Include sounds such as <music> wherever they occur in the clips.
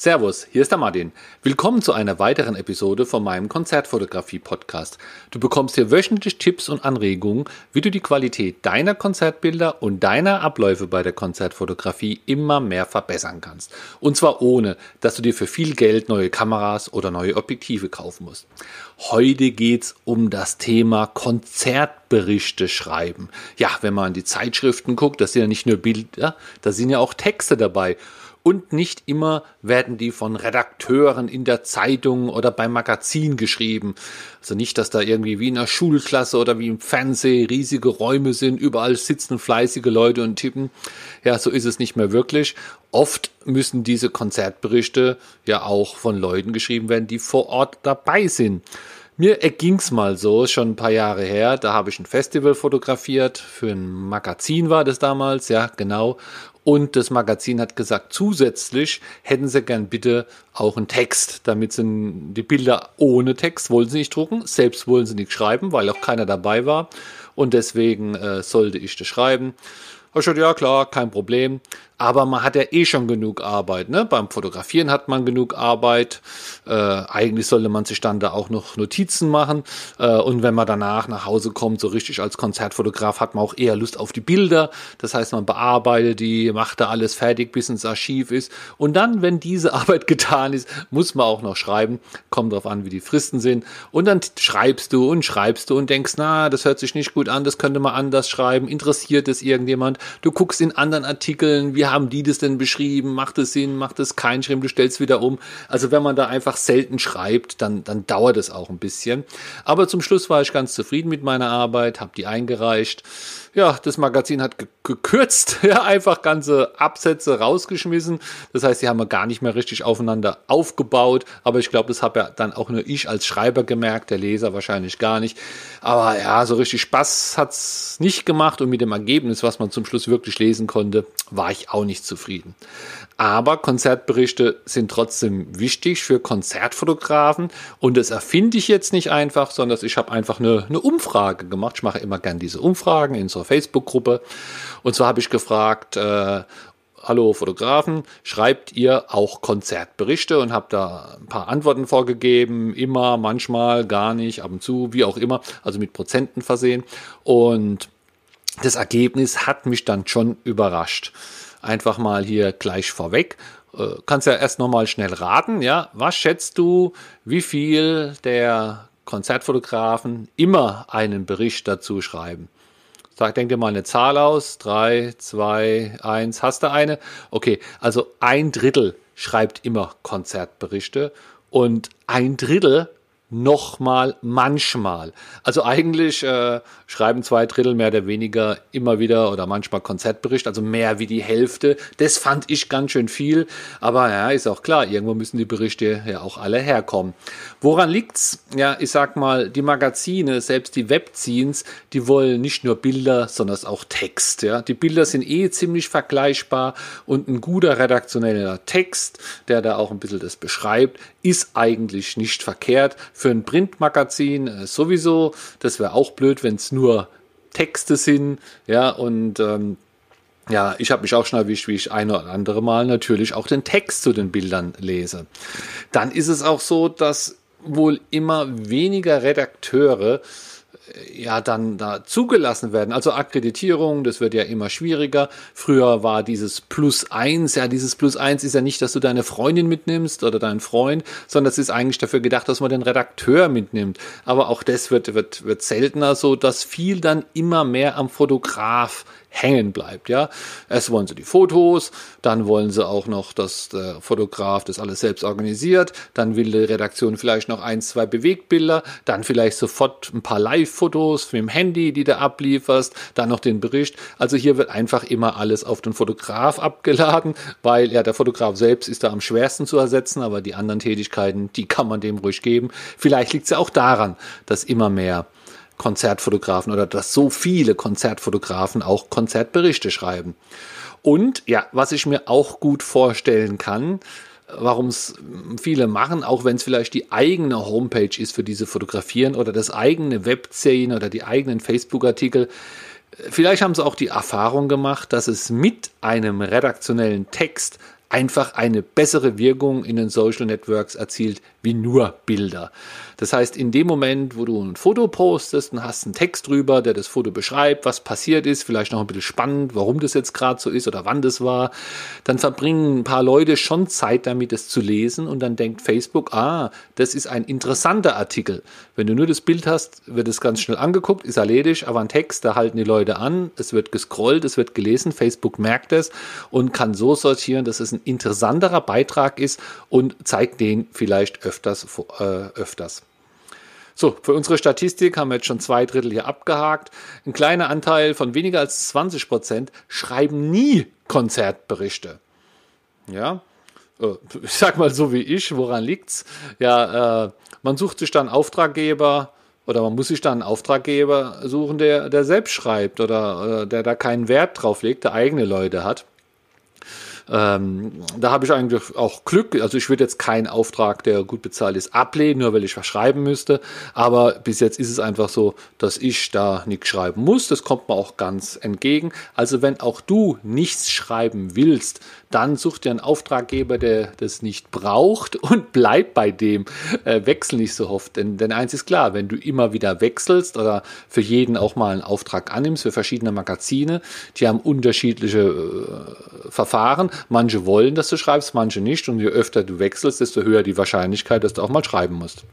Servus, hier ist der Martin. Willkommen zu einer weiteren Episode von meinem Konzertfotografie-Podcast. Du bekommst hier wöchentlich Tipps und Anregungen, wie du die Qualität deiner Konzertbilder und deiner Abläufe bei der Konzertfotografie immer mehr verbessern kannst. Und zwar ohne, dass du dir für viel Geld neue Kameras oder neue Objektive kaufen musst. Heute geht's um das Thema Konzertberichte schreiben. Ja, wenn man in die Zeitschriften guckt, das sind ja nicht nur Bilder, da sind ja auch Texte dabei und nicht immer werden die von Redakteuren in der Zeitung oder beim Magazin geschrieben. Also nicht, dass da irgendwie wie in einer Schulklasse oder wie im Fernsehen riesige Räume sind, überall sitzen fleißige Leute und tippen. Ja, so ist es nicht mehr wirklich. Oft müssen diese Konzertberichte ja auch von Leuten geschrieben werden, die vor Ort dabei sind. Mir erging's mal so, schon ein paar Jahre her. Da habe ich ein Festival fotografiert. Für ein Magazin war das damals, ja, genau. Und das Magazin hat gesagt, zusätzlich hätten sie gern bitte auch einen Text, damit sie die Bilder ohne Text wollen sie nicht drucken, selbst wollen sie nicht schreiben, weil auch keiner dabei war. Und deswegen äh, sollte ich das schreiben. Ich gesagt, ja klar, kein Problem. Aber man hat ja eh schon genug Arbeit. Ne? Beim Fotografieren hat man genug Arbeit. Äh, eigentlich sollte man sich dann da auch noch Notizen machen. Äh, und wenn man danach nach Hause kommt, so richtig als Konzertfotograf, hat man auch eher Lust auf die Bilder. Das heißt, man bearbeitet die, macht da alles fertig, bis ins Archiv ist. Und dann, wenn diese <laughs> Arbeit getan ist, muss man auch noch schreiben. Kommt drauf an, wie die Fristen sind. Und dann schreibst du und schreibst du und denkst, na, das hört sich nicht gut an, das könnte man anders schreiben. Interessiert es irgendjemand? Du guckst in anderen Artikeln, wie haben die das denn beschrieben? Macht es Sinn? Macht es keinen Sinn? Du stellst wieder um. Also wenn man da einfach selten schreibt, dann, dann dauert es auch ein bisschen. Aber zum Schluss war ich ganz zufrieden mit meiner Arbeit, habe die eingereicht ja, das Magazin hat gekürzt, <laughs> ja, einfach ganze Absätze rausgeschmissen. Das heißt, die haben wir gar nicht mehr richtig aufeinander aufgebaut. Aber ich glaube, das habe ja dann auch nur ich als Schreiber gemerkt, der Leser wahrscheinlich gar nicht. Aber ja, so richtig Spaß hat's nicht gemacht und mit dem Ergebnis, was man zum Schluss wirklich lesen konnte, war ich auch nicht zufrieden. Aber Konzertberichte sind trotzdem wichtig für Konzertfotografen und das erfinde ich jetzt nicht einfach, sondern ich habe einfach eine, eine Umfrage gemacht. Ich mache immer gern diese Umfragen in unserer Facebook-Gruppe. Und zwar habe ich gefragt, äh, hallo Fotografen, schreibt ihr auch Konzertberichte und habe da ein paar Antworten vorgegeben, immer, manchmal, gar nicht, ab und zu, wie auch immer, also mit Prozenten versehen. Und das Ergebnis hat mich dann schon überrascht einfach mal hier gleich vorweg. Äh, kannst ja erst nochmal schnell raten, ja. Was schätzt du, wie viel der Konzertfotografen immer einen Bericht dazu schreiben? Sag, denk dir mal eine Zahl aus. Drei, zwei, eins. Hast du eine? Okay, also ein Drittel schreibt immer Konzertberichte und ein Drittel nochmal, manchmal. Also eigentlich äh, schreiben zwei Drittel mehr oder weniger immer wieder oder manchmal Konzertbericht, also mehr wie die Hälfte. Das fand ich ganz schön viel, aber ja, ist auch klar, irgendwo müssen die Berichte ja auch alle herkommen. Woran liegt's? Ja, ich sag mal, die Magazine, selbst die Webzines, die wollen nicht nur Bilder, sondern auch Text. Ja, die Bilder sind eh ziemlich vergleichbar und ein guter redaktioneller Text, der da auch ein bisschen das beschreibt, ist eigentlich nicht verkehrt für ein Printmagazin äh, sowieso. Das wäre auch blöd, wenn es nur Texte sind. Ja, und ähm, ja, ich habe mich auch schon erwischt, wie ich ein oder andere Mal natürlich auch den Text zu den Bildern lese. Dann ist es auch so, dass wohl immer weniger Redakteure ja dann da zugelassen werden. Also Akkreditierung, das wird ja immer schwieriger. Früher war dieses Plus eins, ja, dieses Plus eins ist ja nicht, dass du deine Freundin mitnimmst oder deinen Freund, sondern es ist eigentlich dafür gedacht, dass man den Redakteur mitnimmt. Aber auch das wird, wird, wird seltener so, dass viel dann immer mehr am Fotograf hängen bleibt. Ja, erst wollen sie die Fotos, dann wollen sie auch noch, dass der Fotograf das alles selbst organisiert, dann will die Redaktion vielleicht noch ein, zwei Bewegtbilder, dann vielleicht sofort ein paar Live-Fotos mit dem Handy, die du ablieferst, dann noch den Bericht. Also hier wird einfach immer alles auf den Fotograf abgeladen, weil ja der Fotograf selbst ist da am schwersten zu ersetzen, aber die anderen Tätigkeiten, die kann man dem ruhig geben. Vielleicht liegt es ja auch daran, dass immer mehr Konzertfotografen oder dass so viele Konzertfotografen auch Konzertberichte schreiben. Und ja, was ich mir auch gut vorstellen kann, warum es viele machen, auch wenn es vielleicht die eigene Homepage ist für diese Fotografieren oder das eigene Webszene oder die eigenen Facebook-Artikel. Vielleicht haben sie auch die Erfahrung gemacht, dass es mit einem redaktionellen Text einfach eine bessere Wirkung in den Social Networks erzielt wie nur Bilder. Das heißt, in dem Moment, wo du ein Foto postest und hast einen Text drüber, der das Foto beschreibt, was passiert ist, vielleicht noch ein bisschen spannend, warum das jetzt gerade so ist oder wann das war, dann verbringen ein paar Leute schon Zeit damit, es zu lesen und dann denkt Facebook, ah, das ist ein interessanter Artikel. Wenn du nur das Bild hast, wird es ganz schnell angeguckt, ist erledigt, aber ein Text, da halten die Leute an, es wird gescrollt, es wird gelesen, Facebook merkt es und kann so sortieren, dass es ein interessanterer Beitrag ist und zeigt den vielleicht öfters. Äh, öfters. So, für unsere Statistik haben wir jetzt schon zwei Drittel hier abgehakt. Ein kleiner Anteil von weniger als 20 Prozent schreiben nie Konzertberichte. Ja, äh, ich sag mal so wie ich, woran liegt's? Ja, äh, man sucht sich dann Auftraggeber oder man muss sich dann einen Auftraggeber suchen, der, der selbst schreibt oder, oder der da keinen Wert drauf legt, der eigene Leute hat. Ähm, da habe ich eigentlich auch Glück. Also ich würde jetzt keinen Auftrag, der gut bezahlt ist, ablehnen, nur weil ich was schreiben müsste. Aber bis jetzt ist es einfach so, dass ich da nichts schreiben muss. Das kommt mir auch ganz entgegen. Also wenn auch du nichts schreiben willst, dann such dir einen Auftraggeber, der das nicht braucht <laughs> und bleib bei dem. Äh, wechsel nicht so oft. Denn, denn eins ist klar, wenn du immer wieder wechselst oder für jeden auch mal einen Auftrag annimmst, für verschiedene Magazine, die haben unterschiedliche äh, Verfahren. Manche wollen, dass du schreibst, manche nicht. Und je öfter du wechselst, desto höher die Wahrscheinlichkeit, dass du auch mal schreiben musst.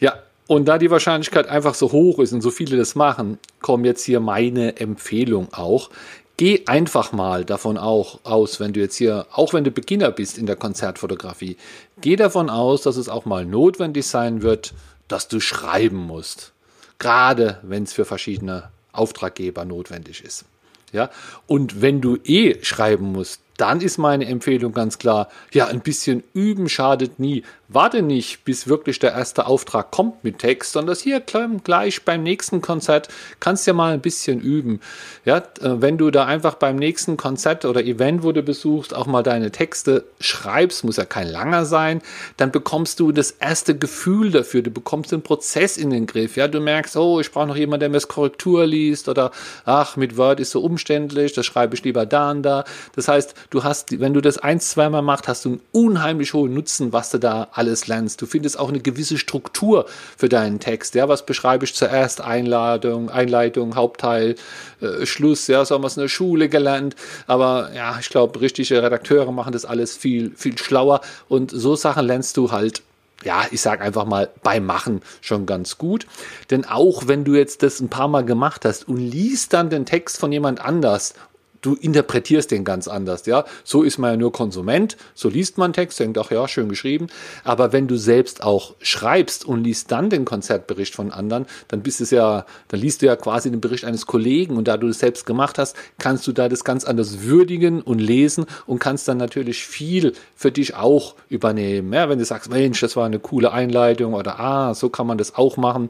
Ja, und da die Wahrscheinlichkeit einfach so hoch ist und so viele das machen, kommt jetzt hier meine Empfehlung auch. Geh einfach mal davon auch aus, wenn du jetzt hier, auch wenn du Beginner bist in der Konzertfotografie, geh davon aus, dass es auch mal notwendig sein wird, dass du schreiben musst. Gerade wenn es für verschiedene Auftraggeber notwendig ist. Ja, und wenn du eh schreiben musst, dann ist meine Empfehlung ganz klar, ja, ein bisschen üben schadet nie. Warte nicht, bis wirklich der erste Auftrag kommt mit Text, sondern das hier gleich beim nächsten Konzert kannst du ja mal ein bisschen üben. Ja, äh, wenn du da einfach beim nächsten Konzert oder Event, wo du besuchst, auch mal deine Texte schreibst, muss ja kein langer sein, dann bekommst du das erste Gefühl dafür, du bekommst den Prozess in den Griff. Ja, du merkst, oh, ich brauche noch jemanden, der mir das Korrektur liest oder ach, mit Word ist so umständlich, das schreibe ich lieber da und da. Das heißt, du hast, wenn du das ein, zweimal machst, hast du einen unheimlich hohen Nutzen, was du da alles lernst. Du findest auch eine gewisse Struktur für deinen Text. Ja, was beschreibe ich zuerst? Einladung, Einleitung, Hauptteil, äh, Schluss. Ja, so haben wir es in der Schule gelernt. Aber ja, ich glaube, richtige Redakteure machen das alles viel, viel schlauer. Und so Sachen lernst du halt ja, ich sag einfach mal beim Machen schon ganz gut. Denn auch wenn du jetzt das ein paar Mal gemacht hast und liest dann den Text von jemand anders du interpretierst den ganz anders, ja. So ist man ja nur Konsument, so liest man Text, denkt, ach ja, schön geschrieben. Aber wenn du selbst auch schreibst und liest dann den Konzertbericht von anderen, dann bist es ja, dann liest du ja quasi den Bericht eines Kollegen und da du das selbst gemacht hast, kannst du da das ganz anders würdigen und lesen und kannst dann natürlich viel für dich auch übernehmen. Ja, wenn du sagst, Mensch, das war eine coole Einleitung oder ah, so kann man das auch machen.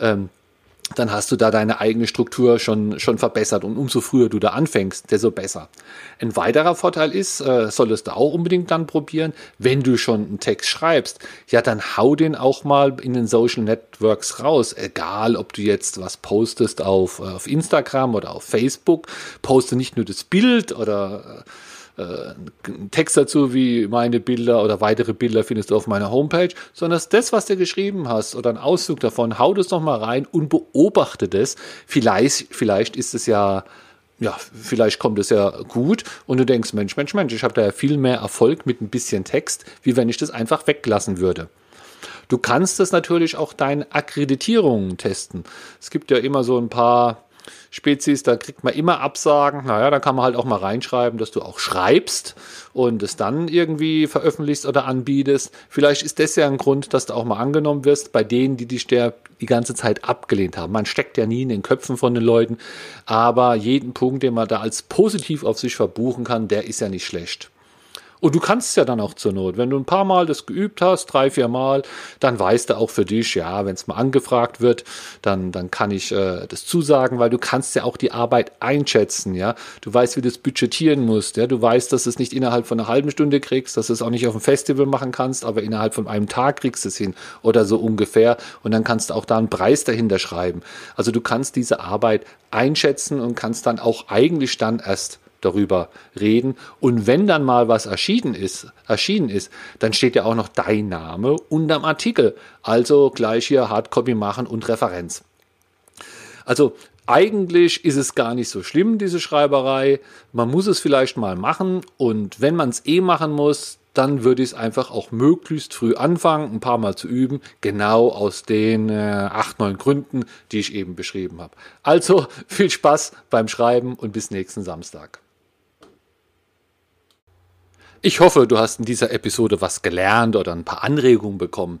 Ähm, dann hast du da deine eigene Struktur schon, schon verbessert. Und umso früher du da anfängst, desto besser. Ein weiterer Vorteil ist, äh, solltest du auch unbedingt dann probieren, wenn du schon einen Text schreibst, ja, dann hau den auch mal in den Social Networks raus. Egal, ob du jetzt was postest auf, auf Instagram oder auf Facebook, poste nicht nur das Bild oder äh, äh, einen Text dazu wie meine Bilder oder weitere Bilder findest du auf meiner Homepage, sondern das, was du geschrieben hast oder ein Auszug davon, hau das noch mal rein und beobachte das. Vielleicht, vielleicht ist es ja ja, vielleicht kommt es ja gut und du denkst, Mensch, Mensch, Mensch, ich habe da ja viel mehr Erfolg mit ein bisschen Text, wie wenn ich das einfach weglassen würde. Du kannst das natürlich auch deine Akkreditierungen testen. Es gibt ja immer so ein paar Spezies, da kriegt man immer Absagen. Naja, da kann man halt auch mal reinschreiben, dass du auch schreibst und es dann irgendwie veröffentlichst oder anbietest. Vielleicht ist das ja ein Grund, dass du auch mal angenommen wirst bei denen, die dich der die ganze Zeit abgelehnt haben. Man steckt ja nie in den Köpfen von den Leuten, aber jeden Punkt, den man da als positiv auf sich verbuchen kann, der ist ja nicht schlecht. Und du kannst ja dann auch zur Not. Wenn du ein paar Mal das geübt hast, drei, vier Mal, dann weißt du auch für dich, ja, wenn es mal angefragt wird, dann, dann kann ich äh, das zusagen, weil du kannst ja auch die Arbeit einschätzen, ja. Du weißt, wie du es budgetieren musst, ja. Du weißt, dass du es nicht innerhalb von einer halben Stunde kriegst, dass du es auch nicht auf dem Festival machen kannst, aber innerhalb von einem Tag kriegst du es hin oder so ungefähr. Und dann kannst du auch da einen Preis dahinter schreiben. Also du kannst diese Arbeit einschätzen und kannst dann auch eigentlich dann erst darüber reden. Und wenn dann mal was erschienen ist, erschienen ist, dann steht ja auch noch dein Name unterm Artikel. Also gleich hier Hardcopy machen und Referenz. Also eigentlich ist es gar nicht so schlimm, diese Schreiberei. Man muss es vielleicht mal machen und wenn man es eh machen muss, dann würde ich es einfach auch möglichst früh anfangen, ein paar Mal zu üben, genau aus den äh, acht, neun Gründen, die ich eben beschrieben habe. Also <laughs> viel Spaß beim Schreiben und bis nächsten Samstag. Ich hoffe, du hast in dieser Episode was gelernt oder ein paar Anregungen bekommen.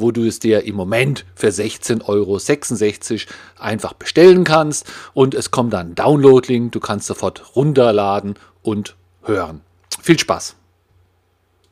wo du es dir im Moment für 16,66 Euro einfach bestellen kannst. Und es kommt dann Download-Link, du kannst sofort runterladen und hören. Viel Spaß!